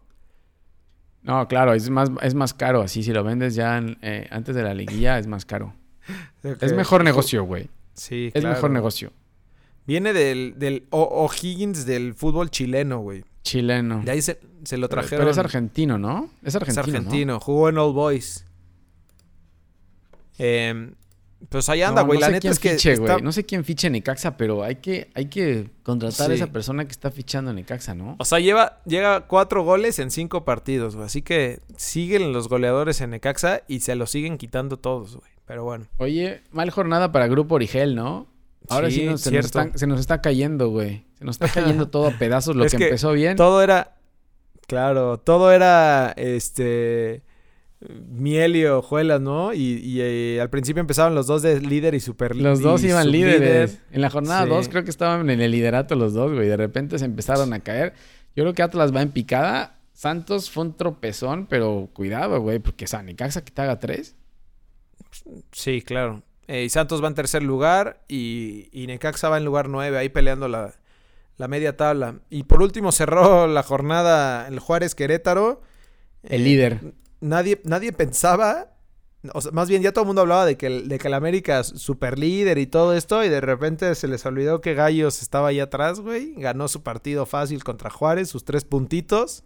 No, claro, es más, es más caro. Así, si lo vendes ya eh, antes de la liguilla, es más caro. [LAUGHS] Es mejor negocio, güey. Sí, Es claro. mejor negocio. Viene del, del O'Higgins del fútbol chileno, güey. Chileno. De ahí se, se lo trajeron. Pero es argentino, ¿no? Es Es argentino. ¿no? argentino. Jugó en All Boys. Eh, pues ahí anda, güey. no la neta es que fiche, está-. No sé quién fiche Necaxa, pero hay que, hay que contratar a esa persona que está fichando Necaxa, ¿no? O sea, lleva, llega cuatro goles en cinco partidos, güey. Así que siguen los goleadores en Necaxa y se los siguen quitando todos, güey. Pero bueno. Oye, mal jornada para Grupo Origel, ¿no? Ahora sí, Sí, nos- se, nos está, se nos está cayendo, güey. Se nos está [LAUGHS] cayendo todo a pedazos lo Es que, que empezó bien. Todo era. Claro, todo era. Este. Miel y hojuelas, ¿no? Y, y, eh, al principio empezaban los dos de líder y super Los dos y iban líderes. En la jornada Sí. 2 creo que estaban en el liderato los dos, güey. De repente se empezaron a caer. Yo creo que Atlas va en picada. Santos fue un tropezón, pero cuidado, güey, porque sea, Necaxa que te haga tres. Sí, claro. Eh, y Santos va en tercer lugar y, y Necaxa va en lugar nueve, ahí peleando la, la media tabla. Y por último cerró [LAUGHS] la jornada el Juárez Querétaro. El Eh, líder. Nadie, nadie pensaba, o sea, más bien ya todo el mundo hablaba de que, el- de que el América es super líder y todo esto, y de repente se les olvidó que Gallos estaba ahí atrás, güey. Ganó su partido fácil contra Juárez, sus tres puntitos.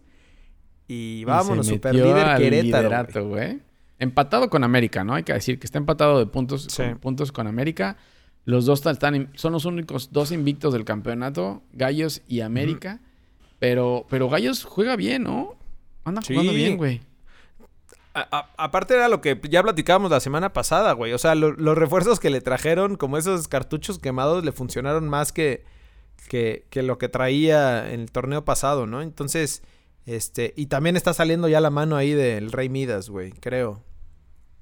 Y vámonos, super líder Querétaro. güey. Empatado con América, ¿no? Hay que decir que está empatado de puntos, Sí. con, puntos con América. Los dos están, son los únicos dos invictos del campeonato, Gallos y América. pero, pero Gallos juega bien, ¿no? Anda jugando bien, güey. A- a- aparte era lo que ya platicábamos la semana pasada, güey. O sea, lo- los refuerzos que le trajeron, como esos cartuchos quemados, le funcionaron más que, que, que lo que traía en el torneo pasado, ¿no? Entonces, Este, y también está saliendo ya la mano ahí del Rey Midas, güey, creo.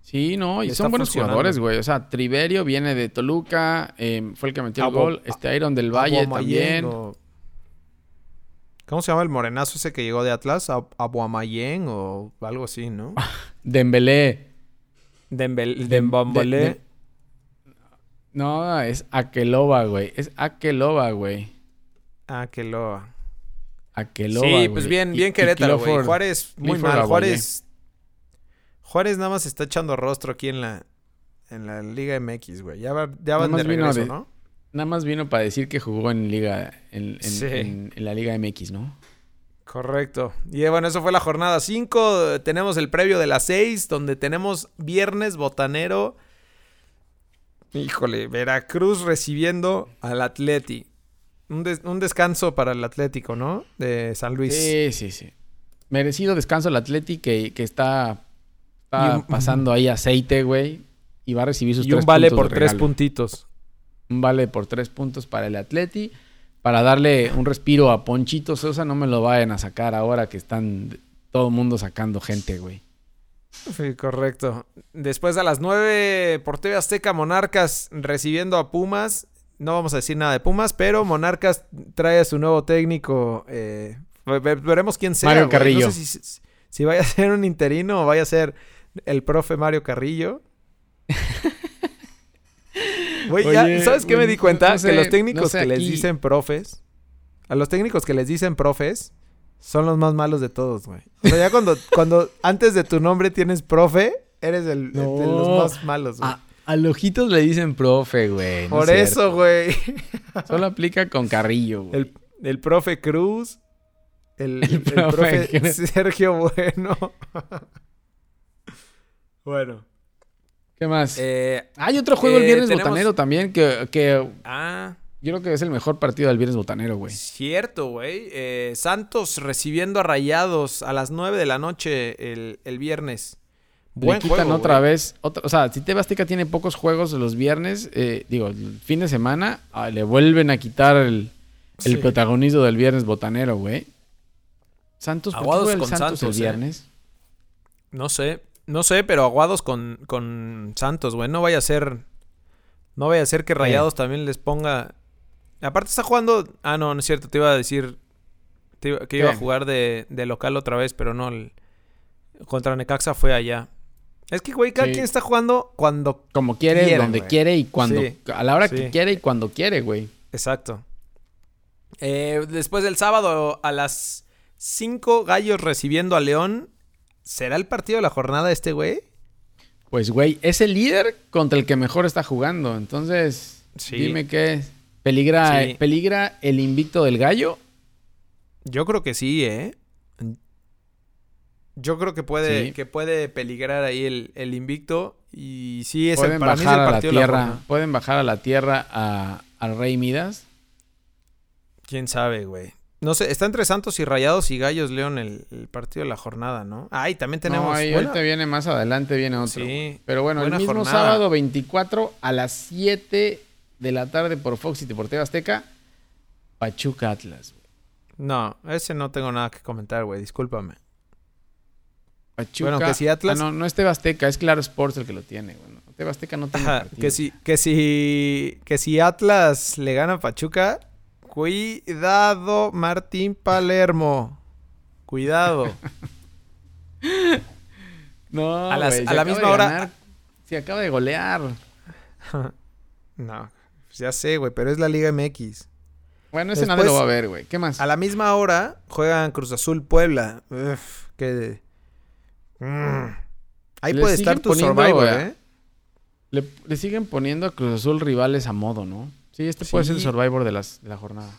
Sí, no, y son buenos jugadores, güey. O sea, Triverio viene de Toluca, eh, fue el que metió el gol. Este Iron del Valle también. o- ¿Cómo se llama el morenazo ese que llegó de Atlas? Ab- Abuamayén o algo así, ¿no? [LAUGHS] Dembélé. Dembel- de- Dembombolé. de- No, es Akeloba, güey. Es Akeloba, güey. Lo... Akeloba, Sí, güey. pues bien, bien y Querétaro, güey. Clifford- Juárez, muy Clifford mal. Juárez... Juárez nada más está echando rostro aquí en la... En la Liga MX, güey. Ya, va- ya van de regreso, de- ¿no? Nada más vino para decir que jugó en Liga... En, en- Sí. en- en la Liga MX, ¿no? Correcto. Y eh, bueno, eso fue la jornada 5. Tenemos el previo de las 6, donde tenemos viernes botanero. Híjole, Veracruz recibiendo al Atleti. Un, des- un descanso para el Atlético, ¿no? De San Luis. Sí, sí, sí. Merecido descanso el Atleti que, que está, está un- pasando ahí aceite, güey. Y va a recibir sus y tres un vale puntos por de tres puntitos. Un vale por tres puntos para el Atleti. Para darle un respiro a Ponchito Sosa. No me lo vayan a sacar ahora que están todo el mundo sacando gente, güey. Sí, correcto. Después a las 9 por TV Azteca, Monarcas recibiendo a Pumas. No vamos a decir nada de Pumas, pero Monarcas trae a su nuevo técnico. eh, ve- ve- veremos quién sea. Mario. Carrillo. No sé si, si vaya a ser un interino o vaya a ser el profe Mario Carrillo. [LAUGHS] Güey, ya, ¿sabes qué me di cuenta? no sé, que los no técnicos sé que les dicen profes, a los técnicos que les dicen profes, son los más malos de todos, güey. O sea, ya cuando, [LAUGHS] cuando antes de tu nombre tienes profe, eres el, de los más malos, güey. A, a Lojitos le dicen profe, güey. Por es eso, güey. Solo aplica con Carrillo, güey. El, el profe Cruz, el, El el profe. Sergio Bueno. [LAUGHS] bueno. ¿Qué más? Eh, Hay otro juego el eh, viernes tenemos- botanero también que, que ah, yo creo que es el mejor partido del viernes botanero, güey. cierto, güey. Eh, Santos recibiendo a Rayados a las 9 de la noche el, el viernes. Le Buen quitan juego, otra güey. vez. Otra, o sea, si TV Azteca tiene pocos juegos los viernes, eh, digo, el fin de semana, ah, le vuelven a quitar el, el Sí. protagonismo del viernes botanero, güey. Santos, ¿por qué juega el con Santos, Santos, el eh. viernes? No sé, no sé, pero aguados con, con Santos, güey. No vaya a ser. No vaya a ser que Rayados también les ponga. Aparte está jugando. Ah, no, no es cierto. Te iba a decir. te iba- que iba a jugar de, de local otra vez, pero no. el- contra Necaxa fue allá. Es que, güey, cada Sí. quien está jugando cuando. Como quiere, Quieren, donde güey. quiere y cuando. Sí, A la hora que quiere y cuando quiere, güey. Exacto. Eh, después del sábado a las 5 Gallos recibiendo a León. ¿Será el partido de la jornada este, güey? Pues, güey, es el líder contra el que mejor está jugando. Entonces, Sí. dime qué. ¿Peligra, Sí. ¿Peligra el invicto del gallo? Yo creo que sí, ¿eh? Yo creo que puede, Sí. que puede peligrar ahí el, el invicto. Y sí, es el, para mí es el bajar a la partido de la tierra. Pueden bajar a la tierra a- al Rey Midas. Quién sabe, güey. No sé, está entre Santos y Rayados y Gallos León el, el partido de la jornada, ¿no? Ah, y también tenemos. no, ahí ahorita viene más adelante, viene otro. Sí, Pero bueno, el mismo jornada. sábado 24 a las 7 de la tarde por Fox y Deportiva Azteca, Pachuca Atlas. güey. No, ese no tengo nada que comentar, güey. Discúlpame. Pachuca. Bueno, que si Atlas- Ah, no, no es TV Azteca, es Claro Sports el que lo tiene. Bueno, TV Azteca no tiene Ajá, que si, que si, que si Atlas le gana a Pachuca, cuidado, Martín Palermo. Cuidado. [LAUGHS] No, A las- güey, a si la acaba misma de hora- ganar, Si acaba de golear. [LAUGHS] no, pues ya sé, güey, pero es la Liga MX. Bueno, ese nadie lo va a ver, güey. ¿Qué más? A la misma hora juegan Cruz Azul Puebla. Uf, qué. Mm. Ahí Le puede estar siguen tu poniendo, Survivor, güey, ¿eh? Le, le siguen poniendo a Cruz Azul rivales a modo, ¿no? Sí, este puede ser el. Survivor de, las, de la jornada.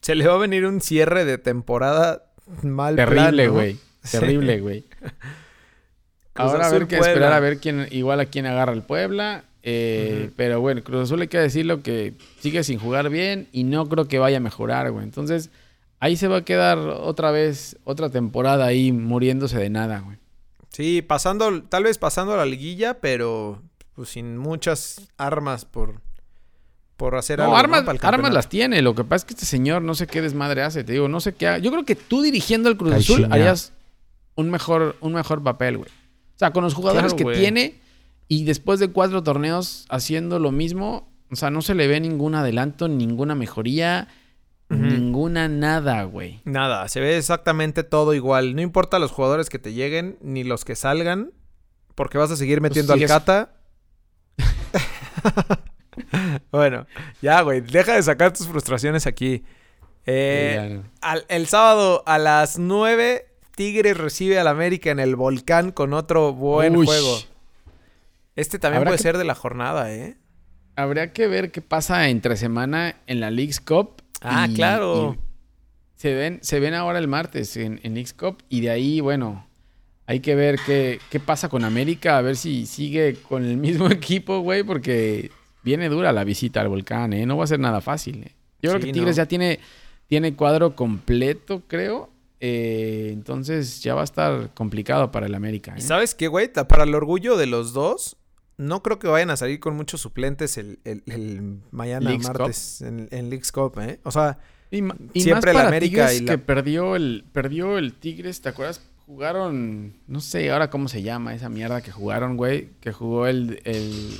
Se le va a venir un cierre de temporada mal Terrible, güey. [LAUGHS] Terrible, güey. Ahora a ver que Puebla. esperar a ver quién, igual a quién agarra el Puebla. eh. Pero bueno, Cruz Azul hay que decirlo que sigue sin jugar bien y no creo que vaya a mejorar, güey. Entonces, ahí se va a quedar otra vez, otra temporada ahí muriéndose de nada, güey. Sí, pasando, tal vez pasando a la liguilla, pero pues sin muchas armas por, por hacer No, algo. ¿no? armas, para el armas las tiene. Lo que pasa es que este señor no sé qué desmadre hace. Te digo, no sé qué haga. Yo creo que tú dirigiendo el Cruz Azul harías un mejor, un mejor papel, güey. O sea, con los jugadores Claro, que güey. tiene y después de cuatro torneos haciendo lo mismo, o sea, no se le ve ningún adelanto, ninguna mejoría, ninguna nada, güey. Nada, se ve exactamente todo igual. No importa los jugadores que te lleguen ni los que salgan, porque vas a seguir metiendo al Cata. [LAUGHS] [LAUGHS] bueno, ya, güey, deja de sacar tus frustraciones aquí. Eh, al- el sábado a las 9, Tigres recibe al América en el Volcán con otro buen Uy. juego. Este también puede que- ser de la jornada, ¿eh? Habría que ver qué pasa entre semana en la League's Cup. Ah, claro. y se ven, se ven ahora el martes en, en League's Cup y de ahí, bueno, hay que ver qué, qué pasa con América, a ver si sigue con el mismo [LAUGHS] equipo, güey, porque viene dura la visita al volcán, ¿eh? No va a ser nada fácil, ¿eh? Yo creo que Tigres no. ya tiene, tiene cuadro completo, creo. eh, entonces ya va a estar complicado para el América. ¿Y ¿eh? sabes qué, güey? Para el orgullo de los dos, no creo que vayan a salir con muchos suplentes el, el- el mañana Leagues Cup. martes en, en Leagues Cup, ¿eh? O sea, Y, Siempre más para América Tigres y la- que perdió el, perdió el Tigres, ¿te acuerdas? Jugaron, no sé ahora cómo se llama esa mierda que jugaron, güey. Que jugó el, el,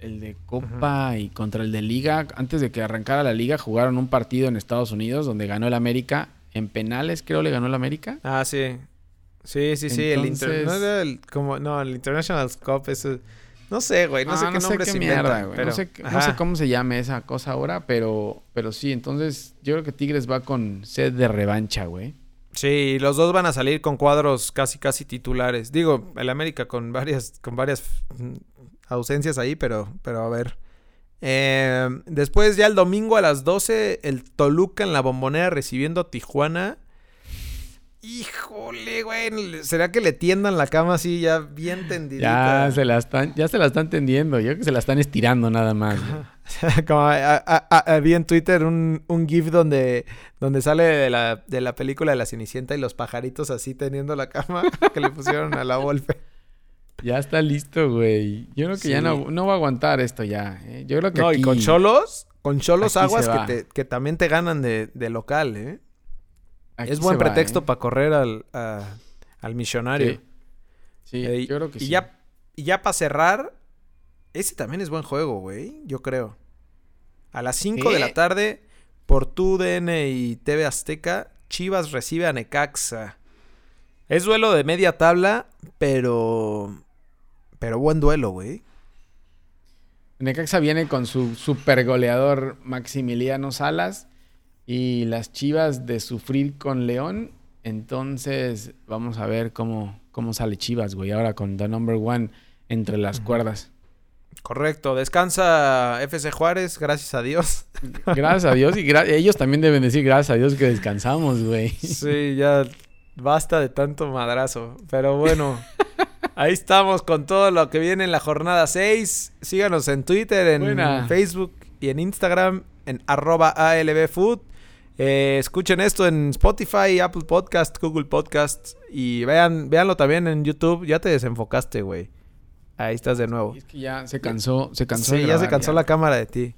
el de Copa y contra el de Liga. Antes de que arrancara la Liga, jugaron un partido en Estados Unidos donde ganó el América. En penales, creo, le ganó el América. ah, sí. Sí, sí, sí, el Inter... No el... Como... No, el International Cup. No sé, güey, no sé Ah, qué nombre se mierda, pero... No, sé, no sé cómo se llame esa cosa ahora, pero, pero sí. Entonces, yo creo que Tigres va con sed de revancha, güey. Sí, los dos van a salir con cuadros casi, casi titulares. Digo, el América con varias, con varias ausencias ahí, pero, pero a ver. Eh, después ya el domingo a las 12, el Toluca en la bombonera recibiendo a Tijuana. Híjole, güey. ¿Será que le tiendan la cama así ya bien tendidita? Ya se la están, ya se la están tendiendo. Yo creo que se la están estirando nada más. [LAUGHS] Como a- a- a- vi en Twitter un, un GIF donde, donde sale de la, de la película de la Cenicienta y los pajaritos así teniendo la cama [LAUGHS] que le pusieron a la Volpe. Ya está listo, güey. Yo creo que ya no, no va a aguantar esto ya. ¿eh? Yo creo que No, aquí- y con Cholos, con Cholos aguas que, va. te- que también te ganan de, de local, ¿eh? aquí es buen va, pretexto ¿eh? para correr al, a- al millonario. Sí, Sí, Eh, yo creo que y sí. Ya, y ya para cerrar, ese también es buen juego, güey, yo creo. A las 5 de la tarde, por TUDN y TV Azteca, Chivas recibe a Necaxa. Es duelo de media tabla, pero... Pero buen duelo, güey. Necaxa viene con su super goleador Maximiliano Salas y las Chivas de sufrir con León. Entonces, vamos a ver cómo, cómo sale Chivas, güey. Ahora con The Number One entre las cuerdas. Correcto. Descansa FC Juárez, gracias a Dios. [LAUGHS] Gracias a Dios y gra- ellos también deben decir gracias a Dios que descansamos, güey. Sí, ya basta de tanto madrazo. Pero bueno, [LAUGHS] ahí estamos con todo lo que viene en la jornada 6. Síganos en Twitter, en Buena. Facebook y en Instagram, en arroba ALBFood. Eh, escuchen esto en Spotify, Apple Podcast, Google Podcast. Y vean, véanlo también en YouTube. Ya te desenfocaste, güey. Ahí estás de nuevo. Es que ya se cansó, se cansó. Sí, ya se cansó la cámara de ti.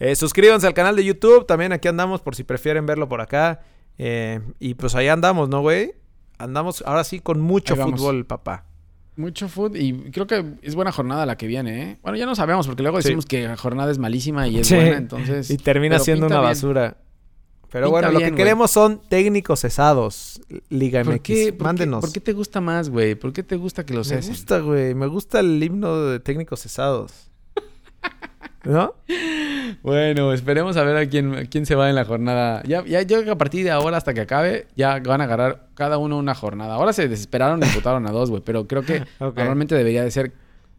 Eh, suscríbanse al canal de YouTube. También aquí andamos por si prefieren verlo por acá. Eh, y pues ahí andamos, ¿no, güey? Andamos ahora sí con mucho fútbol, papá. Mucho food y creo que es buena jornada la que viene, ¿eh? Bueno, ya no sabemos porque luego Sí. decimos que la jornada es malísima y es Sí. buena, entonces... Y termina siendo una bien. basura. Pero Pinta bueno, lo que queremos son técnicos cesados. Liga ¿Por MX. qué, por, Mándenos. qué, por qué te gusta más, güey? ¿Por qué te gusta que los Me cesen? gusta, güey. Me gusta el himno de técnicos cesados. ¿No? Bueno, esperemos a ver a quién, a quién se va en la jornada. Ya, ya, yo creo que a partir de ahora hasta que acabe, ya van a agarrar cada uno una jornada. Ahora se desesperaron y votaron a dos, güey. Pero creo que [LAUGHS] normalmente debería de ser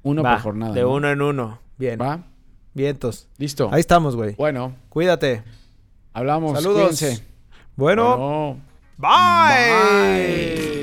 uno Va, por jornada. De ¿no? uno en uno. Bien. ¿Va? Vientos. Listo. Ahí estamos, güey. Bueno, Cuídate. hablamos. Saludos. Cuídense. Bueno, Bueno. bye. Bye.